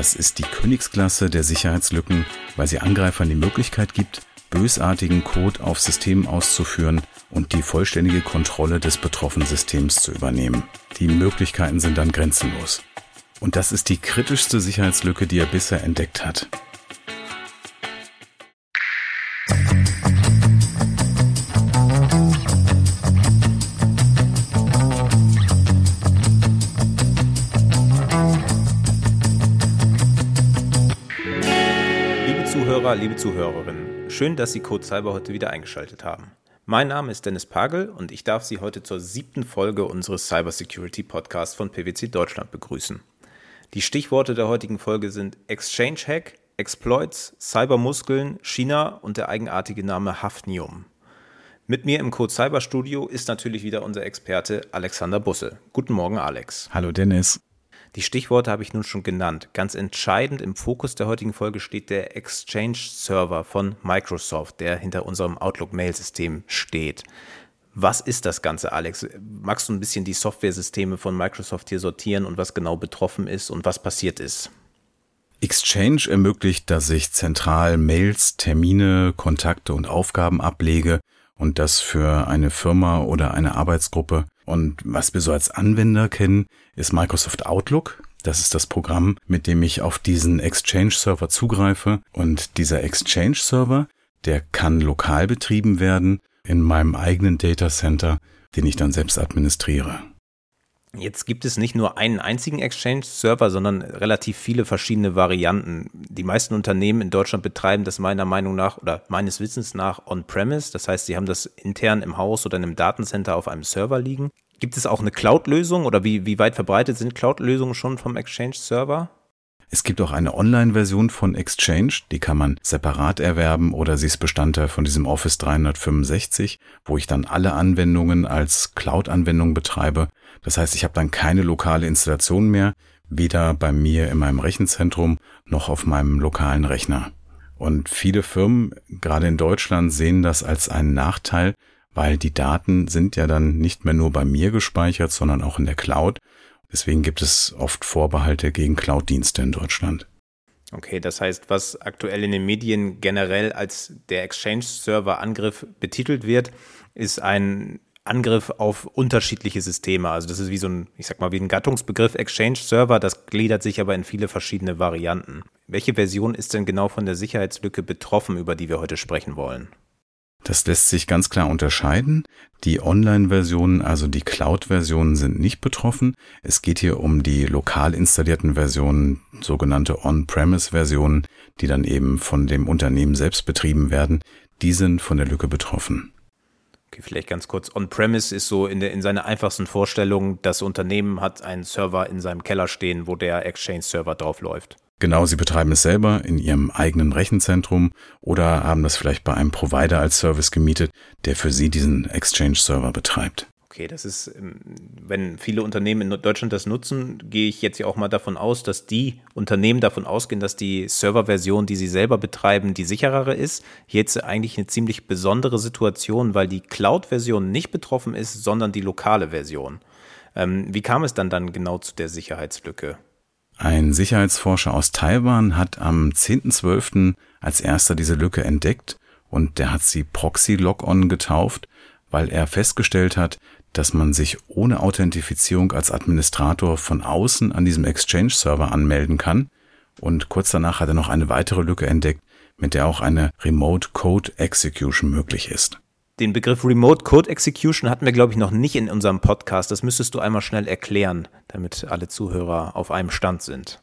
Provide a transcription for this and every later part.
Das ist die Königsklasse der Sicherheitslücken, weil sie Angreifern die Möglichkeit gibt, bösartigen Code auf Systemen auszuführen und die vollständige Kontrolle des betroffenen Systems zu übernehmen. Die Möglichkeiten sind dann grenzenlos. Und das ist die kritischste Sicherheitslücke, die er bisher entdeckt hat. Liebe Zuhörerinnen, schön, dass Sie Code Cyber heute wieder eingeschaltet haben. Mein Name ist Dennis Pagel und ich darf Sie heute zur siebten Folge unseres Cybersecurity Podcasts von PwC Deutschland begrüßen. Die Stichworte der heutigen Folge sind Exchange Hack, Exploits, Cybermuskeln, China und der eigenartige Name Hafnium. Mit mir im Code Cyber Studio ist natürlich wieder unser Experte Alexander Busse. Guten Morgen, Alex. Hallo, Dennis. Die Stichworte habe ich nun schon genannt. Ganz entscheidend im Fokus der heutigen Folge steht der Exchange Server von Microsoft, der hinter unserem Outlook-Mail-System steht. Was ist das Ganze, Alex? Magst du ein bisschen die Softwaresysteme von Microsoft hier sortieren und was genau betroffen ist und was passiert ist? Exchange ermöglicht, dass ich zentral Mails, Termine, Kontakte und Aufgaben ablege und das für eine Firma oder eine Arbeitsgruppe. Und was wir so als Anwender kennen, ist Microsoft Outlook. Das ist das Programm, mit dem ich auf diesen Exchange-Server zugreife. Und dieser Exchange-Server, der kann lokal betrieben werden in meinem eigenen Data Center, den ich dann selbst administriere. Jetzt gibt es nicht nur einen einzigen Exchange-Server, sondern relativ viele verschiedene Varianten. Die meisten Unternehmen in Deutschland betreiben das meiner Meinung nach oder meines Wissens nach on-premise. Das heißt, sie haben das intern im Haus oder in einem Datencenter auf einem Server liegen. Gibt es auch eine Cloud-Lösung oder wie, wie weit verbreitet sind Cloud-Lösungen schon vom Exchange-Server? Es gibt auch eine Online-Version von Exchange, die kann man separat erwerben oder sie ist Bestandteil von diesem Office 365, wo ich dann alle Anwendungen als Cloud-Anwendung betreibe. Das heißt, ich habe dann keine lokale Installation mehr, weder bei mir in meinem Rechenzentrum noch auf meinem lokalen Rechner. Und viele Firmen, gerade in Deutschland, sehen das als einen Nachteil, weil die Daten sind ja dann nicht mehr nur bei mir gespeichert, sondern auch in der Cloud. Deswegen gibt es oft Vorbehalte gegen Cloud-Dienste in Deutschland. Okay, das heißt, was aktuell in den Medien generell als der Exchange-Server-Angriff betitelt wird, ist ein Angriff auf unterschiedliche Systeme. Also das ist wie so ein, ich sag mal, wie ein Gattungsbegriff Exchange-Server, das gliedert sich aber in viele verschiedene Varianten. Welche Version ist denn genau von der Sicherheitslücke betroffen, über die wir heute sprechen wollen? Das lässt sich ganz klar unterscheiden. Die Online-Versionen, also die Cloud-Versionen sind nicht betroffen. Es geht hier um die lokal installierten Versionen, sogenannte On-Premise-Versionen, die dann eben von dem Unternehmen selbst betrieben werden. Die sind von der Lücke betroffen. Okay, vielleicht ganz kurz. On-Premise ist so in, der, in seiner einfachsten Vorstellung, das Unternehmen hat einen Server in seinem Keller stehen, wo der Exchange-Server drauf läuft. Genau, Sie betreiben es selber in Ihrem eigenen Rechenzentrum oder haben das vielleicht bei einem Provider als Service gemietet, der für Sie diesen Exchange-Server betreibt. Okay, das ist, ähm, wenn viele Unternehmen in Deutschland das nutzen, gehe ich jetzt ja auch mal davon aus, dass die Unternehmen davon ausgehen, dass die Serverversion, die sie selber betreiben, die sicherere ist. Jetzt eigentlich eine ziemlich besondere Situation, weil die Cloud-Version nicht betroffen ist, sondern die lokale Version. Ähm, wie kam es dann dann genau zu der Sicherheitslücke? Ein Sicherheitsforscher aus Taiwan hat am 10.12. als erster diese Lücke entdeckt und der hat sie Proxy Logon getauft, weil er festgestellt hat, dass man sich ohne Authentifizierung als Administrator von außen an diesem Exchange-Server anmelden kann. Und kurz danach hat er noch eine weitere Lücke entdeckt, mit der auch eine Remote Code Execution möglich ist. Den Begriff Remote Code Execution hatten wir, glaube ich, noch nicht in unserem Podcast. Das müsstest du einmal schnell erklären, damit alle Zuhörer auf einem Stand sind.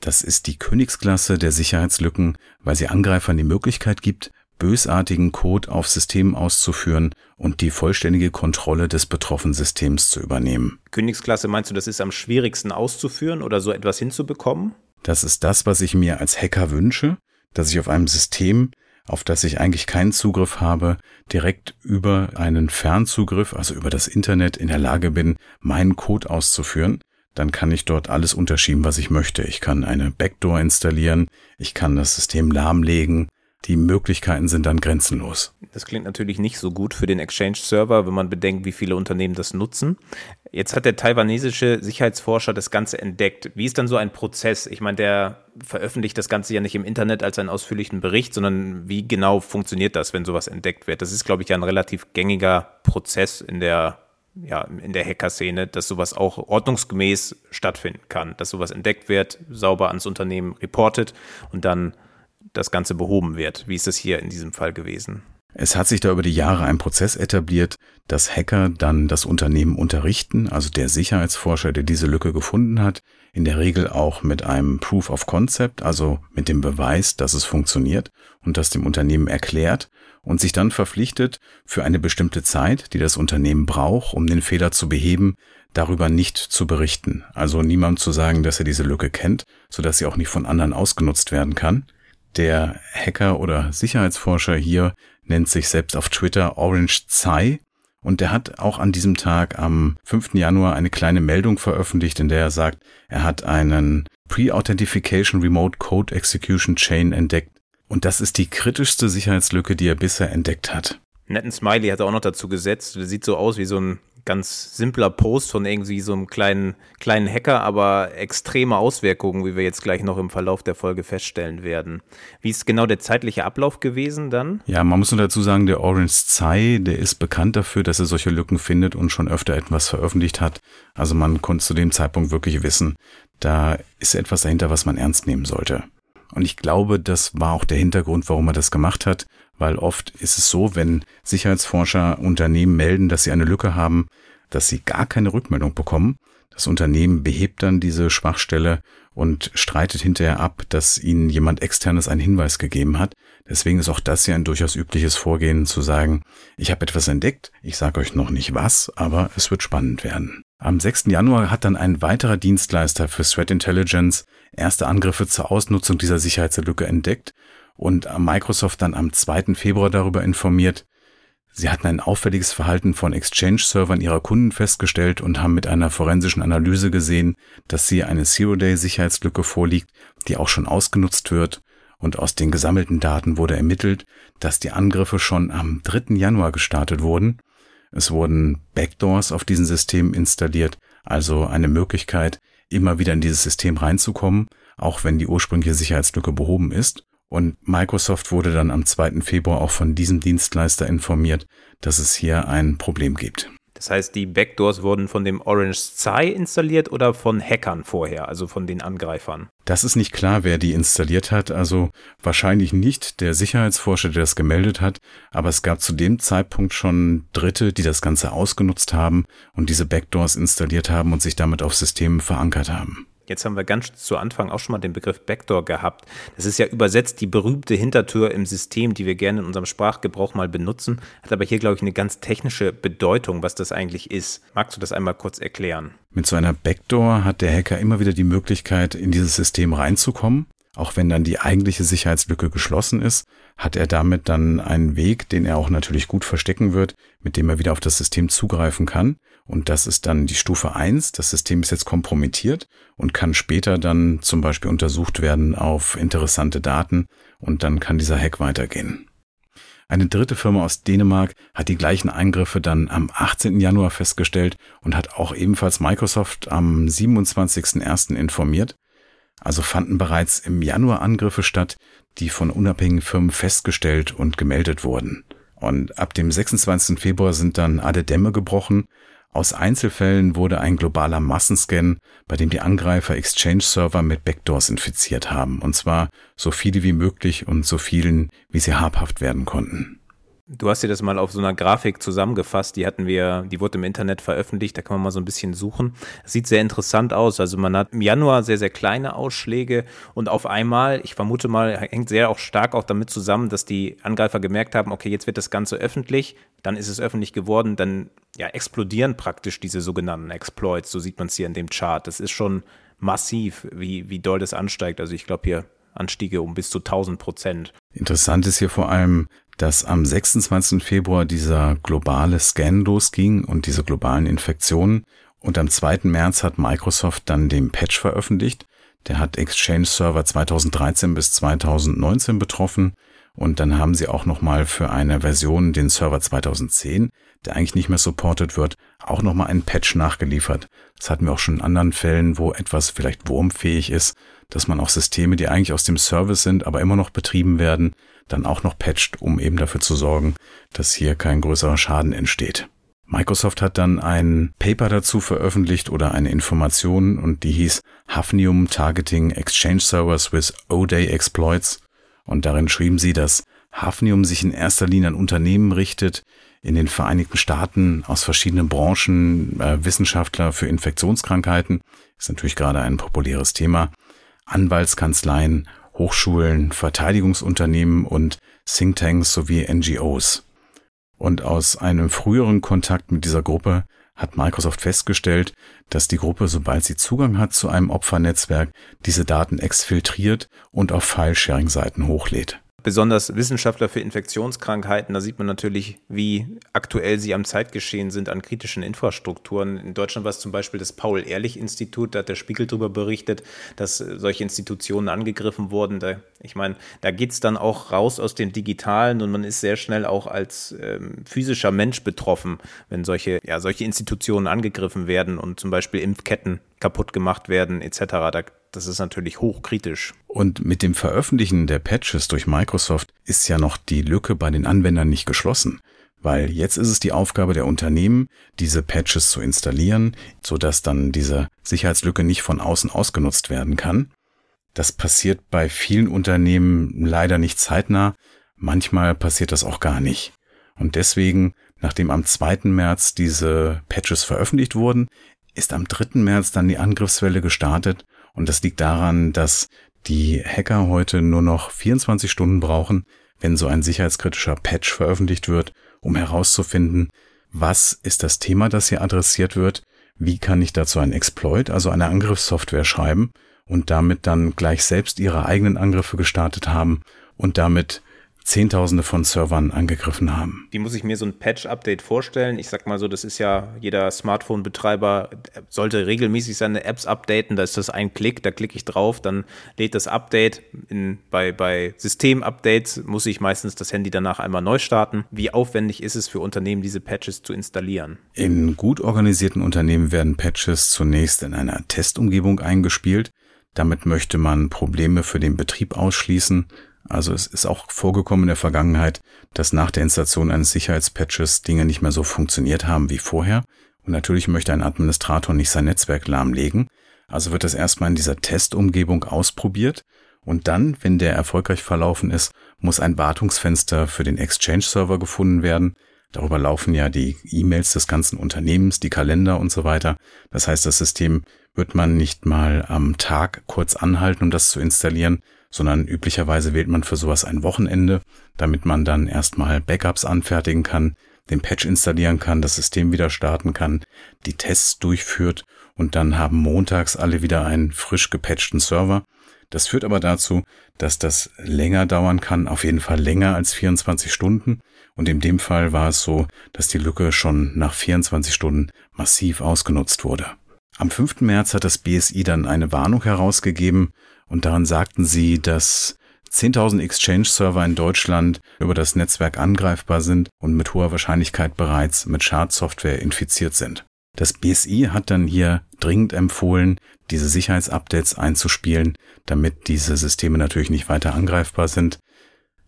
Das ist die Königsklasse der Sicherheitslücken, weil sie Angreifern die Möglichkeit gibt, bösartigen Code auf Systemen auszuführen und die vollständige Kontrolle des betroffenen Systems zu übernehmen. Königsklasse meinst du, das ist am schwierigsten auszuführen oder so etwas hinzubekommen? Das ist das, was ich mir als Hacker wünsche, dass ich auf einem System auf das ich eigentlich keinen Zugriff habe, direkt über einen Fernzugriff, also über das Internet in der Lage bin, meinen Code auszuführen, dann kann ich dort alles unterschieben, was ich möchte. Ich kann eine Backdoor installieren, ich kann das System lahmlegen, die Möglichkeiten sind dann grenzenlos. Das klingt natürlich nicht so gut für den Exchange-Server, wenn man bedenkt, wie viele Unternehmen das nutzen. Jetzt hat der taiwanesische Sicherheitsforscher das Ganze entdeckt. Wie ist dann so ein Prozess? Ich meine, der veröffentlicht das Ganze ja nicht im Internet als einen ausführlichen Bericht, sondern wie genau funktioniert das, wenn sowas entdeckt wird? Das ist, glaube ich, ja ein relativ gängiger Prozess in der ja, der Hacker-Szene, dass sowas auch ordnungsgemäß stattfinden kann, dass sowas entdeckt wird, sauber ans Unternehmen reportet und dann das Ganze behoben wird. Wie ist das hier in diesem Fall gewesen? Es hat sich da über die Jahre ein Prozess etabliert, dass Hacker dann das Unternehmen unterrichten, also der Sicherheitsforscher, der diese Lücke gefunden hat, in der Regel auch mit einem Proof of Concept, also mit dem Beweis, dass es funktioniert und das dem Unternehmen erklärt und sich dann verpflichtet, für eine bestimmte Zeit, die das Unternehmen braucht, um den Fehler zu beheben, darüber nicht zu berichten. Also niemand zu sagen, dass er diese Lücke kennt, sodass sie auch nicht von anderen ausgenutzt werden kann. Der Hacker oder Sicherheitsforscher hier nennt sich selbst auf Twitter Orange Tsai und der hat auch an diesem Tag am 5. Januar eine kleine Meldung veröffentlicht, in der er sagt, er hat einen Pre-Authentification Remote Code Execution Chain entdeckt, und das ist die kritischste Sicherheitslücke, die er bisher entdeckt hat. Netten Smiley hat er auch noch dazu gesetzt. Sieht so aus wie so ein ganz simpler Post von irgendwie so einem kleinen, kleinen Hacker, aber extreme Auswirkungen, wie wir jetzt gleich noch im Verlauf der Folge feststellen werden. Wie ist genau der zeitliche Ablauf gewesen dann? Ja, man muss nur dazu sagen, der Orange Tsai, der ist bekannt dafür, dass er solche Lücken findet und schon öfter etwas veröffentlicht hat. Also man konnte zu dem Zeitpunkt wirklich wissen, da ist etwas dahinter, was man ernst nehmen sollte. Und ich glaube, das war auch der Hintergrund, warum er das gemacht hat, weil oft ist es so, wenn Sicherheitsforscher Unternehmen melden, dass sie eine Lücke haben, dass sie gar keine Rückmeldung bekommen. Das Unternehmen behebt dann diese Schwachstelle und streitet hinterher ab, dass ihnen jemand externes einen Hinweis gegeben hat. Deswegen ist auch das ja ein durchaus übliches Vorgehen zu sagen, ich habe etwas entdeckt, ich sage euch noch nicht was, aber es wird spannend werden. Am 6. Januar hat dann ein weiterer Dienstleister für Threat Intelligence erste Angriffe zur Ausnutzung dieser Sicherheitslücke entdeckt und Microsoft dann am 2. Februar darüber informiert. Sie hatten ein auffälliges Verhalten von Exchange-Servern ihrer Kunden festgestellt und haben mit einer forensischen Analyse gesehen, dass hier eine Zero-Day-Sicherheitslücke vorliegt, die auch schon ausgenutzt wird. Und aus den gesammelten Daten wurde ermittelt, dass die Angriffe schon am 3. Januar gestartet wurden es wurden Backdoors auf diesem System installiert, also eine Möglichkeit, immer wieder in dieses System reinzukommen, auch wenn die ursprüngliche Sicherheitslücke behoben ist. Und Microsoft wurde dann am 2. Februar auch von diesem Dienstleister informiert, dass es hier ein Problem gibt. Das heißt, die Backdoors wurden von dem Orange Tsai installiert oder von Hackern vorher, also von den Angreifern? Das ist nicht klar, wer die installiert hat, also wahrscheinlich nicht der Sicherheitsforscher, der das gemeldet hat, aber es gab zu dem Zeitpunkt schon Dritte, die das Ganze ausgenutzt haben und diese Backdoors installiert haben und sich damit auf Systemen verankert haben. Jetzt haben wir ganz zu Anfang auch schon mal den Begriff Backdoor gehabt. Das ist ja übersetzt die berühmte Hintertür im System, die wir gerne in unserem Sprachgebrauch mal benutzen, hat aber hier, glaube ich, eine ganz technische Bedeutung, was das eigentlich ist. Magst du das einmal kurz erklären? Mit so einer Backdoor hat der Hacker immer wieder die Möglichkeit, in dieses System reinzukommen. Auch wenn dann die eigentliche Sicherheitslücke geschlossen ist, hat er damit dann einen Weg, den er auch natürlich gut verstecken wird, mit dem er wieder auf das System zugreifen kann. Und das ist dann die Stufe eins. Das System ist jetzt kompromittiert und kann später dann zum Beispiel untersucht werden auf interessante Daten und dann kann dieser Hack weitergehen. Eine dritte Firma aus Dänemark hat die gleichen Eingriffe dann am 18. Januar festgestellt und hat auch ebenfalls Microsoft am 27.01. informiert. Also fanden bereits im Januar Angriffe statt, die von unabhängigen Firmen festgestellt und gemeldet wurden. Und ab dem 26. Februar sind dann alle Dämme gebrochen aus Einzelfällen wurde ein globaler Massenscan, bei dem die Angreifer Exchange-Server mit Backdoors infiziert haben, und zwar so viele wie möglich und so vielen, wie sie habhaft werden konnten. Du hast dir das mal auf so einer Grafik zusammengefasst, die hatten wir, die wurde im Internet veröffentlicht, da kann man mal so ein bisschen suchen. Das sieht sehr interessant aus. Also man hat im Januar sehr, sehr kleine Ausschläge und auf einmal, ich vermute mal, hängt sehr auch stark auch damit zusammen, dass die Angreifer gemerkt haben, okay, jetzt wird das Ganze öffentlich, dann ist es öffentlich geworden, dann ja, explodieren praktisch diese sogenannten Exploits, so sieht man es hier in dem Chart. Das ist schon massiv, wie, wie doll das ansteigt. Also ich glaube hier Anstiege um bis zu 1000 Prozent. Interessant ist hier vor allem, dass am 26. Februar dieser globale Scan losging und diese globalen Infektionen. Und am 2. März hat Microsoft dann den Patch veröffentlicht. Der hat Exchange Server 2013 bis 2019 betroffen Und dann haben sie auch nochmal für eine Version den Server 2010, der eigentlich nicht mehr supported wird, auch nochmal einen Patch nachgeliefert. Das hatten wir auch schon in anderen Fällen, wo etwas vielleicht wurmfähig ist, dass man auch Systeme, die eigentlich aus dem Service sind, aber immer noch betrieben werden, dann auch noch patcht, um eben dafür zu sorgen, dass hier kein größerer Schaden entsteht. Microsoft hat dann ein Paper dazu veröffentlicht oder eine Information und die hieß Hafnium Targeting Exchange Servers with O-Day Exploits. Und darin schrieben sie, dass Hafnium sich in erster Linie an Unternehmen richtet, in den Vereinigten Staaten aus verschiedenen Branchen, äh, Wissenschaftler für Infektionskrankheiten, ist natürlich gerade ein populäres Thema, Anwaltskanzleien, Hochschulen, Verteidigungsunternehmen und Thinktanks sowie NGOs. Und aus einem früheren Kontakt mit dieser Gruppe hat Microsoft festgestellt, dass die Gruppe, sobald sie Zugang hat zu einem Opfernetzwerk, diese Daten exfiltriert und auf File-Sharing-Seiten hochlädt besonders Wissenschaftler für Infektionskrankheiten, da sieht man natürlich, wie aktuell sie am Zeitgeschehen sind an kritischen Infrastrukturen. In Deutschland war es zum Beispiel das Paul-Ehrlich-Institut, da hat der Spiegel darüber berichtet, dass solche Institutionen angegriffen wurden. Da, ich meine, da geht es dann auch raus aus dem Digitalen und man ist sehr schnell auch als ähm, physischer Mensch betroffen, wenn solche, ja, solche Institutionen angegriffen werden und zum Beispiel Impfketten kaputt gemacht werden etc. Da, das ist natürlich hochkritisch. Und mit dem Veröffentlichen der Patches durch Microsoft ist ja noch die Lücke bei den Anwendern nicht geschlossen. Weil jetzt ist es die Aufgabe der Unternehmen, diese Patches zu installieren, sodass dann diese Sicherheitslücke nicht von außen ausgenutzt werden kann. Das passiert bei vielen Unternehmen leider nicht zeitnah. Manchmal passiert das auch gar nicht. Und deswegen, nachdem am 2. März diese Patches veröffentlicht wurden, ist am 3. März dann die Angriffswelle gestartet und das liegt daran, dass die Hacker heute nur noch 24 Stunden brauchen, wenn so ein sicherheitskritischer Patch veröffentlicht wird, um herauszufinden, was ist das Thema, das hier adressiert wird, wie kann ich dazu ein Exploit, also eine Angriffssoftware schreiben und damit dann gleich selbst ihre eigenen Angriffe gestartet haben und damit Zehntausende von Servern angegriffen haben. Wie muss ich mir so ein Patch-Update vorstellen? Ich sag mal so, das ist ja, jeder Smartphone-Betreiber sollte regelmäßig seine Apps updaten. Da ist das ein Klick, da klicke ich drauf, dann lädt das Update. In, bei bei System-Updates muss ich meistens das Handy danach einmal neu starten. Wie aufwendig ist es für Unternehmen, diese Patches zu installieren? In gut organisierten Unternehmen werden Patches zunächst in einer Testumgebung eingespielt. Damit möchte man Probleme für den Betrieb ausschließen also es ist auch vorgekommen in der Vergangenheit, dass nach der Installation eines Sicherheitspatches Dinge nicht mehr so funktioniert haben wie vorher. Und natürlich möchte ein Administrator nicht sein Netzwerk lahmlegen. Also wird das erstmal in dieser Testumgebung ausprobiert. Und dann, wenn der erfolgreich verlaufen ist, muss ein Wartungsfenster für den Exchange-Server gefunden werden. Darüber laufen ja die E-Mails des ganzen Unternehmens, die Kalender und so weiter. Das heißt, das System wird man nicht mal am Tag kurz anhalten, um das zu installieren, sondern üblicherweise wählt man für sowas ein Wochenende, damit man dann erstmal Backups anfertigen kann, den Patch installieren kann, das System wieder starten kann, die Tests durchführt und dann haben montags alle wieder einen frisch gepatchten Server. Das führt aber dazu, dass das länger dauern kann, auf jeden Fall länger als 24 Stunden. Und in dem Fall war es so, dass die Lücke schon nach 24 Stunden massiv ausgenutzt wurde. Am 5. März hat das BSI dann eine Warnung herausgegeben und daran sagten sie, dass 10.000 Exchange-Server in Deutschland über das Netzwerk angreifbar sind und mit hoher Wahrscheinlichkeit bereits mit Schadsoftware infiziert sind. Das BSI hat dann hier dringend empfohlen, diese Sicherheitsupdates einzuspielen, damit diese Systeme natürlich nicht weiter angreifbar sind.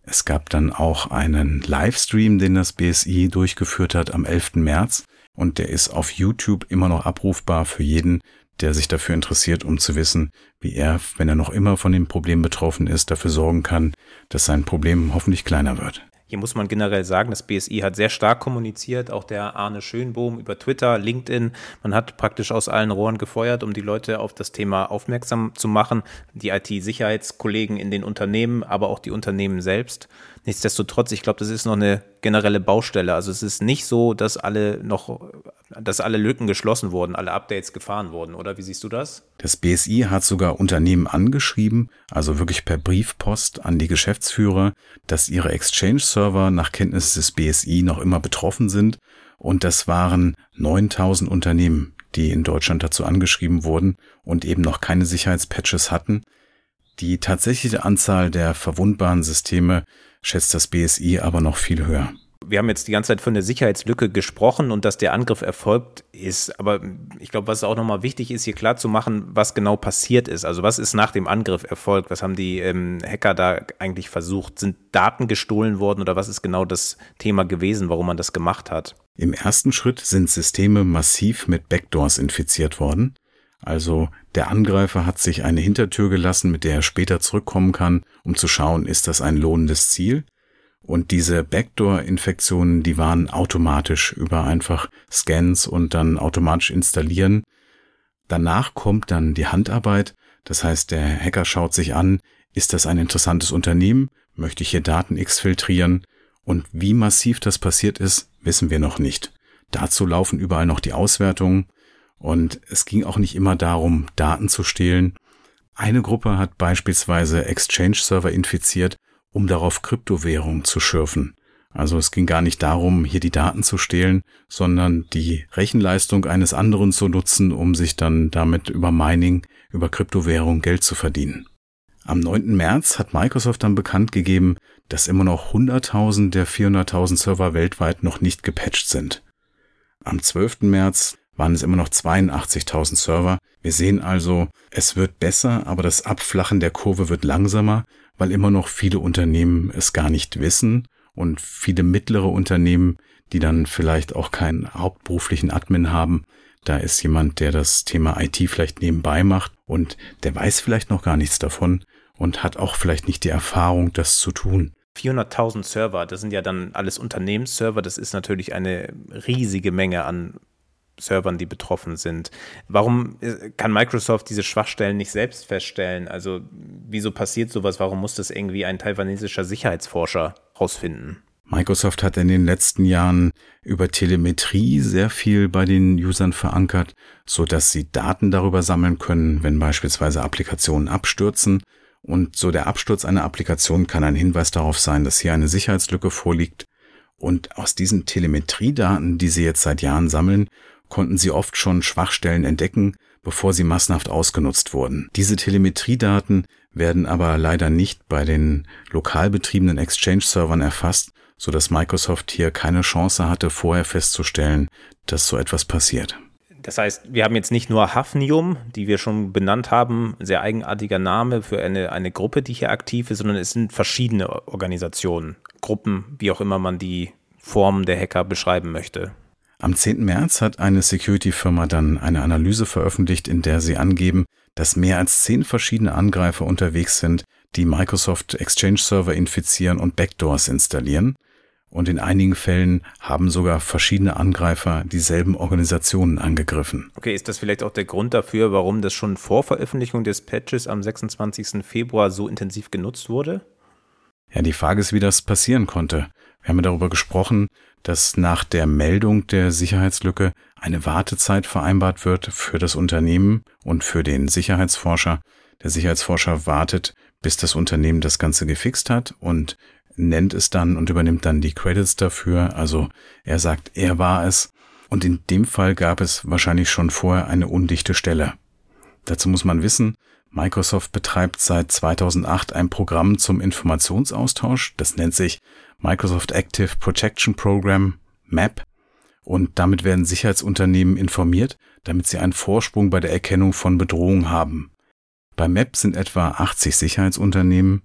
Es gab dann auch einen Livestream, den das BSI durchgeführt hat am 11. März und der ist auf YouTube immer noch abrufbar für jeden, der sich dafür interessiert, um zu wissen, wie er, wenn er noch immer von dem Problem betroffen ist, dafür sorgen kann, dass sein Problem hoffentlich kleiner wird. Hier muss man generell sagen, das BSI hat sehr stark kommuniziert, auch der Arne Schönbohm über Twitter, LinkedIn. Man hat praktisch aus allen Rohren gefeuert, um die Leute auf das Thema aufmerksam zu machen. Die IT-Sicherheitskollegen in den Unternehmen, aber auch die Unternehmen selbst. Nichtsdestotrotz, ich glaube, das ist noch eine generelle Baustelle. Also es ist nicht so, dass alle noch, dass alle Lücken geschlossen wurden, alle Updates gefahren wurden, oder? Wie siehst du das? Das BSI hat sogar Unternehmen angeschrieben, also wirklich per Briefpost an die Geschäftsführer, dass ihre Exchange-Server nach Kenntnis des BSI noch immer betroffen sind. Und das waren 9000 Unternehmen, die in Deutschland dazu angeschrieben wurden und eben noch keine Sicherheitspatches hatten. Die tatsächliche Anzahl der verwundbaren Systeme schätzt das BSI aber noch viel höher wir haben jetzt die ganze Zeit von der Sicherheitslücke gesprochen und dass der Angriff erfolgt ist. Aber ich glaube, was auch nochmal wichtig ist, hier klar zu machen, was genau passiert ist. Also was ist nach dem Angriff erfolgt? Was haben die ähm, Hacker da eigentlich versucht? Sind Daten gestohlen worden oder was ist genau das Thema gewesen, warum man das gemacht hat? Im ersten Schritt sind Systeme massiv mit Backdoors infiziert worden. Also der Angreifer hat sich eine Hintertür gelassen, mit der er später zurückkommen kann, um zu schauen, ist das ein lohnendes Ziel. Und diese Backdoor-Infektionen, die waren automatisch über einfach Scans und dann automatisch installieren. Danach kommt dann die Handarbeit. Das heißt, der Hacker schaut sich an, ist das ein interessantes Unternehmen? Möchte ich hier Daten X filtrieren? Und wie massiv das passiert ist, wissen wir noch nicht. Dazu laufen überall noch die Auswertungen. Und es ging auch nicht immer darum, Daten zu stehlen. Eine Gruppe hat beispielsweise Exchange-Server infiziert um darauf Kryptowährung zu schürfen. Also es ging gar nicht darum, hier die Daten zu stehlen, sondern die Rechenleistung eines anderen zu nutzen, um sich dann damit über Mining, über Kryptowährung Geld zu verdienen. Am 9. März hat Microsoft dann bekannt gegeben, dass immer noch 100.000 der 400.000 Server weltweit noch nicht gepatcht sind. Am 12. März waren es immer noch 82.000 Server. Wir sehen also, es wird besser, aber das Abflachen der Kurve wird langsamer, weil immer noch viele Unternehmen es gar nicht wissen und viele mittlere Unternehmen, die dann vielleicht auch keinen hauptberuflichen Admin haben, da ist jemand, der das Thema IT vielleicht nebenbei macht und der weiß vielleicht noch gar nichts davon und hat auch vielleicht nicht die Erfahrung, das zu tun. 400.000 Server, das sind ja dann alles Unternehmensserver, das ist natürlich eine riesige Menge an Servern, die betroffen sind. Warum äh, kann Microsoft diese Schwachstellen nicht selbst feststellen? Also wieso passiert sowas? Warum muss das irgendwie ein taiwanesischer Sicherheitsforscher rausfinden? Microsoft hat in den letzten Jahren über Telemetrie sehr viel bei den Usern verankert, so dass sie Daten darüber sammeln können, wenn beispielsweise Applikationen abstürzen. Und so der Absturz einer Applikation kann ein Hinweis darauf sein, dass hier eine Sicherheitslücke vorliegt. Und aus diesen Telemetriedaten, die sie jetzt seit Jahren sammeln, konnten sie oft schon Schwachstellen entdecken, bevor sie massenhaft ausgenutzt wurden. Diese Telemetriedaten werden aber leider nicht bei den lokal betriebenen Exchange-Servern erfasst, so dass Microsoft hier keine Chance hatte, vorher festzustellen, dass so etwas passiert. Das heißt, wir haben jetzt nicht nur Hafnium, die wir schon benannt haben, sehr eigenartiger Name für eine, eine Gruppe, die hier aktiv ist, sondern es sind verschiedene Organisationen, Gruppen, wie auch immer man die Form der Hacker beschreiben möchte. Am 10. März hat eine Security-Firma dann eine Analyse veröffentlicht, in der sie angeben, dass mehr als zehn verschiedene Angreifer unterwegs sind, die Microsoft Exchange Server infizieren und Backdoors installieren. Und in einigen Fällen haben sogar verschiedene Angreifer dieselben Organisationen angegriffen. Okay, ist das vielleicht auch der Grund dafür, warum das schon vor Veröffentlichung des Patches am 26. Februar so intensiv genutzt wurde? Ja, die Frage ist, wie das passieren konnte. Wir haben darüber gesprochen, dass nach der Meldung der Sicherheitslücke eine Wartezeit vereinbart wird für das Unternehmen und für den Sicherheitsforscher. Der Sicherheitsforscher wartet, bis das Unternehmen das Ganze gefixt hat und nennt es dann und übernimmt dann die Credits dafür. Also er sagt, er war es. Und in dem Fall gab es wahrscheinlich schon vorher eine undichte Stelle. Dazu muss man wissen, Microsoft betreibt seit 2008 ein Programm zum Informationsaustausch. Das nennt sich Microsoft Active Protection Program, MAP. Und damit werden Sicherheitsunternehmen informiert, damit sie einen Vorsprung bei der Erkennung von Bedrohungen haben. Bei MAP sind etwa 80 Sicherheitsunternehmen,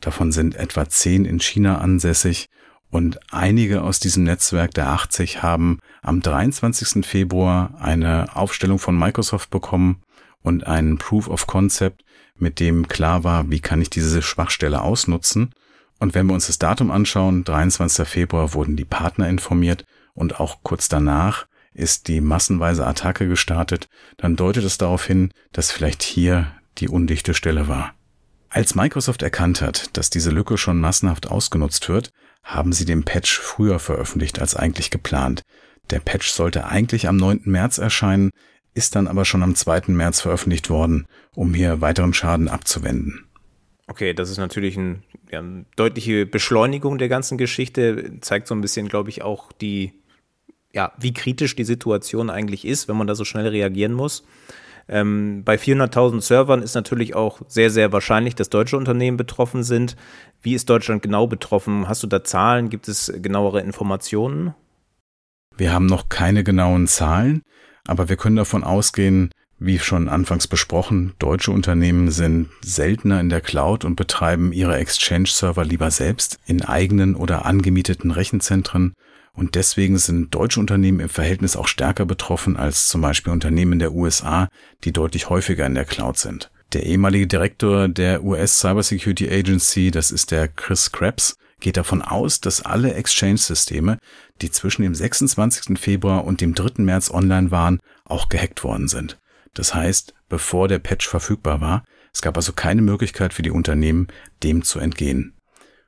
davon sind etwa 10 in China ansässig und einige aus diesem Netzwerk der 80 haben am 23. Februar eine Aufstellung von Microsoft bekommen und einen Proof of Concept, mit dem klar war, wie kann ich diese Schwachstelle ausnutzen und wenn wir uns das Datum anschauen, 23. Februar wurden die Partner informiert und auch kurz danach ist die massenweise Attacke gestartet, dann deutet es darauf hin, dass vielleicht hier die undichte Stelle war. Als Microsoft erkannt hat, dass diese Lücke schon massenhaft ausgenutzt wird, haben sie den Patch früher veröffentlicht als eigentlich geplant. Der Patch sollte eigentlich am 9. März erscheinen, ist dann aber schon am 2. März veröffentlicht worden, um hier weiteren Schaden abzuwenden. Okay, das ist natürlich ein, ja, eine deutliche Beschleunigung der ganzen Geschichte, zeigt so ein bisschen, glaube ich, auch die, ja, wie kritisch die Situation eigentlich ist, wenn man da so schnell reagieren muss. Ähm, bei 400.000 Servern ist natürlich auch sehr, sehr wahrscheinlich, dass deutsche Unternehmen betroffen sind. Wie ist Deutschland genau betroffen? Hast du da Zahlen? Gibt es genauere Informationen? Wir haben noch keine genauen Zahlen, aber wir können davon ausgehen, wie schon anfangs besprochen, deutsche Unternehmen sind seltener in der Cloud und betreiben ihre Exchange-Server lieber selbst in eigenen oder angemieteten Rechenzentren. Und deswegen sind deutsche Unternehmen im Verhältnis auch stärker betroffen als zum Beispiel Unternehmen der USA, die deutlich häufiger in der Cloud sind. Der ehemalige Direktor der US Cybersecurity Agency, das ist der Chris Krebs, geht davon aus, dass alle Exchange-Systeme, die zwischen dem 26. Februar und dem 3. März online waren, auch gehackt worden sind. Das heißt, bevor der Patch verfügbar war, es gab also keine Möglichkeit für die Unternehmen, dem zu entgehen.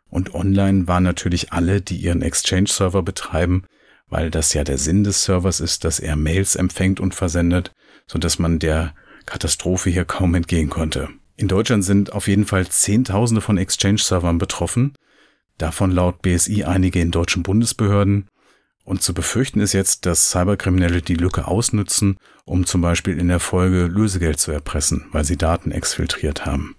Und online waren natürlich alle, die ihren Exchange-Server betreiben, weil das ja der Sinn des Servers ist, dass er Mails empfängt und versendet, so dass man der Katastrophe hier kaum entgehen konnte. In Deutschland sind auf jeden Fall Zehntausende von Exchange-Servern betroffen, davon laut BSI einige in deutschen Bundesbehörden und zu befürchten ist jetzt, dass Cyberkriminelle die Lücke ausnützen, um zum Beispiel in der Folge Lösegeld zu erpressen, weil sie Daten exfiltriert haben.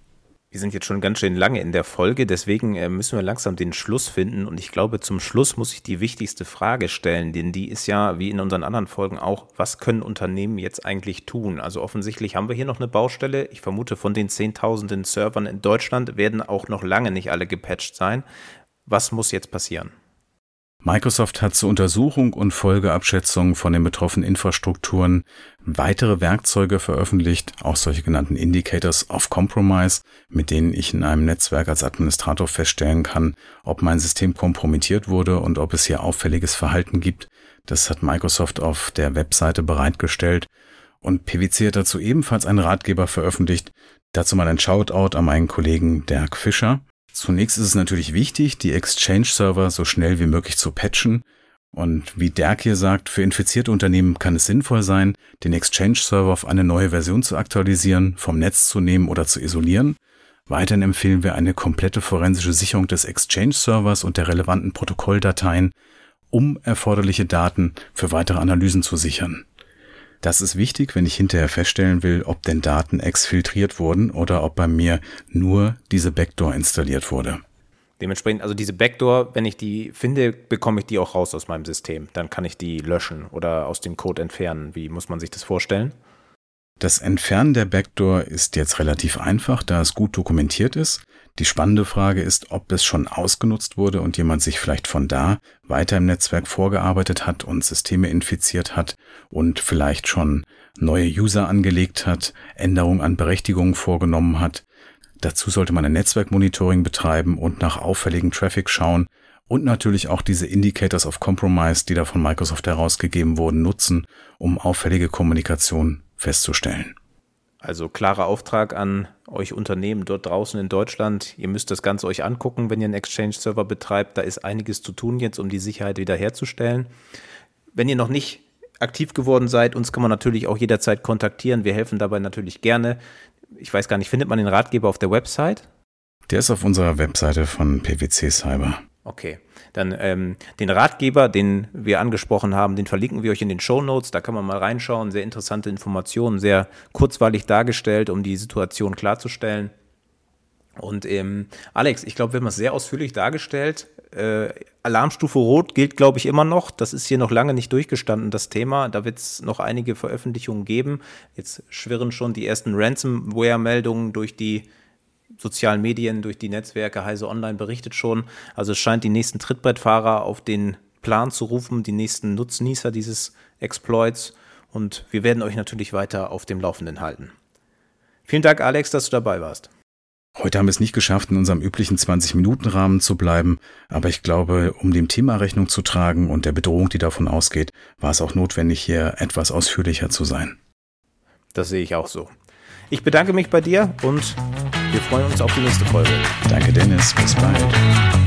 Wir sind jetzt schon ganz schön lange in der Folge, deswegen äh, müssen wir langsam den Schluss finden. Und ich glaube, zum Schluss muss ich die wichtigste Frage stellen, denn die ist ja, wie in unseren anderen Folgen auch, was können Unternehmen jetzt eigentlich tun? Also offensichtlich haben wir hier noch eine Baustelle. Ich vermute, von den Zehntausenden Servern in Deutschland werden auch noch lange nicht alle gepatcht sein. Was muss jetzt passieren? Microsoft hat zur Untersuchung und Folgeabschätzung von den betroffenen Infrastrukturen weitere Werkzeuge veröffentlicht, auch solche genannten Indicators of Compromise, mit denen ich in einem Netzwerk als Administrator feststellen kann, ob mein System kompromittiert wurde und ob es hier auffälliges Verhalten gibt. Das hat Microsoft auf der Webseite bereitgestellt und PwC hat dazu ebenfalls einen Ratgeber veröffentlicht. Dazu mal ein Shoutout an meinen Kollegen Dirk Fischer. Zunächst ist es natürlich wichtig, die Exchange-Server so schnell wie möglich zu patchen. Und wie Dirk hier sagt, für infizierte Unternehmen kann es sinnvoll sein, den Exchange-Server auf eine neue Version zu aktualisieren, vom Netz zu nehmen oder zu isolieren. Weiterhin empfehlen wir eine komplette forensische Sicherung des Exchange-Servers und der relevanten Protokolldateien, um erforderliche Daten für weitere Analysen zu sichern. Das ist wichtig, wenn ich hinterher feststellen will, ob denn Daten exfiltriert wurden oder ob bei mir nur diese Backdoor installiert wurde. Dementsprechend, also diese Backdoor, wenn ich die finde, bekomme ich die auch raus aus meinem System. Dann kann ich die löschen oder aus dem Code entfernen. Wie muss man sich das vorstellen? Das Entfernen der Backdoor ist jetzt relativ einfach, da es gut dokumentiert ist. Die spannende Frage ist, ob es schon ausgenutzt wurde und jemand sich vielleicht von da weiter im Netzwerk vorgearbeitet hat und Systeme infiziert hat und vielleicht schon neue User angelegt hat, Änderungen an Berechtigungen vorgenommen hat. Dazu sollte man ein Netzwerkmonitoring betreiben und nach auffälligen Traffic schauen und natürlich auch diese Indicators of Compromise, die da von Microsoft herausgegeben wurden, nutzen, um auffällige Kommunikation festzustellen. Also klarer Auftrag an euch Unternehmen dort draußen in Deutschland. Ihr müsst das Ganze euch angucken, wenn ihr einen Exchange-Server betreibt. Da ist einiges zu tun jetzt, um die Sicherheit wiederherzustellen. Wenn ihr noch nicht aktiv geworden seid, uns kann man natürlich auch jederzeit kontaktieren. Wir helfen dabei natürlich gerne. Ich weiß gar nicht, findet man den Ratgeber auf der Website? Der ist auf unserer Webseite von PwC Cyber. Okay, dann ähm, den Ratgeber, den wir angesprochen haben, den verlinken wir euch in den Show Notes. Da kann man mal reinschauen. Sehr interessante Informationen, sehr kurzweilig dargestellt, um die Situation klarzustellen. Und ähm, Alex, ich glaube, wir haben es sehr ausführlich dargestellt. Äh, Alarmstufe Rot gilt, glaube ich, immer noch. Das ist hier noch lange nicht durchgestanden, das Thema. Da wird es noch einige Veröffentlichungen geben. Jetzt schwirren schon die ersten Ransomware-Meldungen durch die sozialen Medien, durch die Netzwerke, Heise Online berichtet schon. Also es scheint die nächsten Trittbrettfahrer auf den Plan zu rufen, die nächsten Nutznießer dieses Exploits. Und wir werden euch natürlich weiter auf dem Laufenden halten. Vielen Dank, Alex, dass du dabei warst. Heute haben wir es nicht geschafft, in unserem üblichen 20-Minuten-Rahmen zu bleiben, aber ich glaube, um dem Thema Rechnung zu tragen und der Bedrohung, die davon ausgeht, war es auch notwendig, hier etwas ausführlicher zu sein. Das sehe ich auch so. Ich bedanke mich bei dir und wir freuen uns auf die nächste Folge. Danke, Dennis. Bis bald.